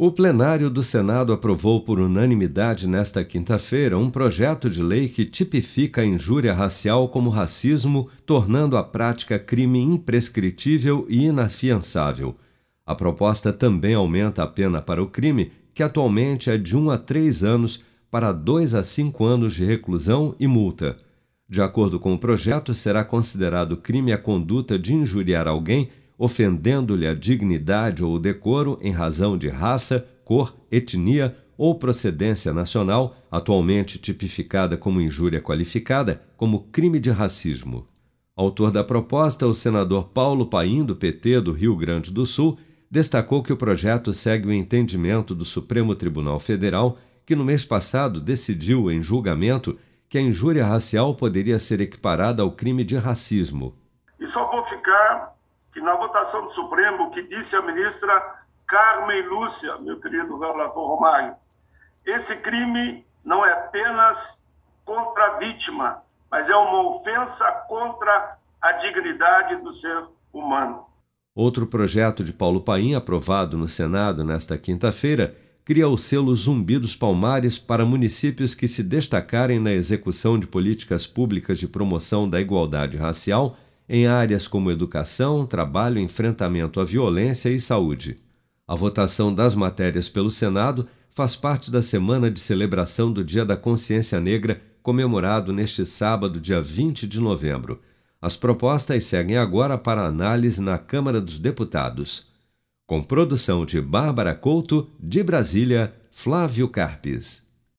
O plenário do Senado aprovou por unanimidade nesta quinta-feira um projeto de lei que tipifica a injúria racial como racismo, tornando a prática crime imprescritível e inafiançável. A proposta também aumenta a pena para o crime, que atualmente é de 1 a 3 anos, para 2 a 5 anos de reclusão e multa. De acordo com o projeto, será considerado crime a conduta de injuriar alguém ofendendo-lhe a dignidade ou o decoro em razão de raça, cor, etnia ou procedência nacional, atualmente tipificada como injúria qualificada, como crime de racismo. Autor da proposta, o senador Paulo Paim, do PT do Rio Grande do Sul, destacou que o projeto segue o entendimento do Supremo Tribunal Federal, que no mês passado decidiu, em julgamento, que a injúria racial poderia ser equiparada ao crime de racismo. E só vou ficar que na votação do Supremo, o que disse a ministra Carmen Lúcia, meu querido relator Romário, esse crime não é apenas contra a vítima, mas é uma ofensa contra a dignidade do ser humano. Outro projeto de Paulo Paim, aprovado no Senado nesta quinta-feira, cria o selo Zumbi dos Palmares para municípios que se destacarem na execução de políticas públicas de promoção da igualdade racial em áreas como educação, trabalho, enfrentamento à violência e saúde. A votação das matérias pelo Senado faz parte da semana de celebração do Dia da Consciência Negra, comemorado neste sábado, dia 20 de novembro. As propostas seguem agora para análise na Câmara dos Deputados. Com produção de Bárbara Couto, de Brasília, Flávio Carpes.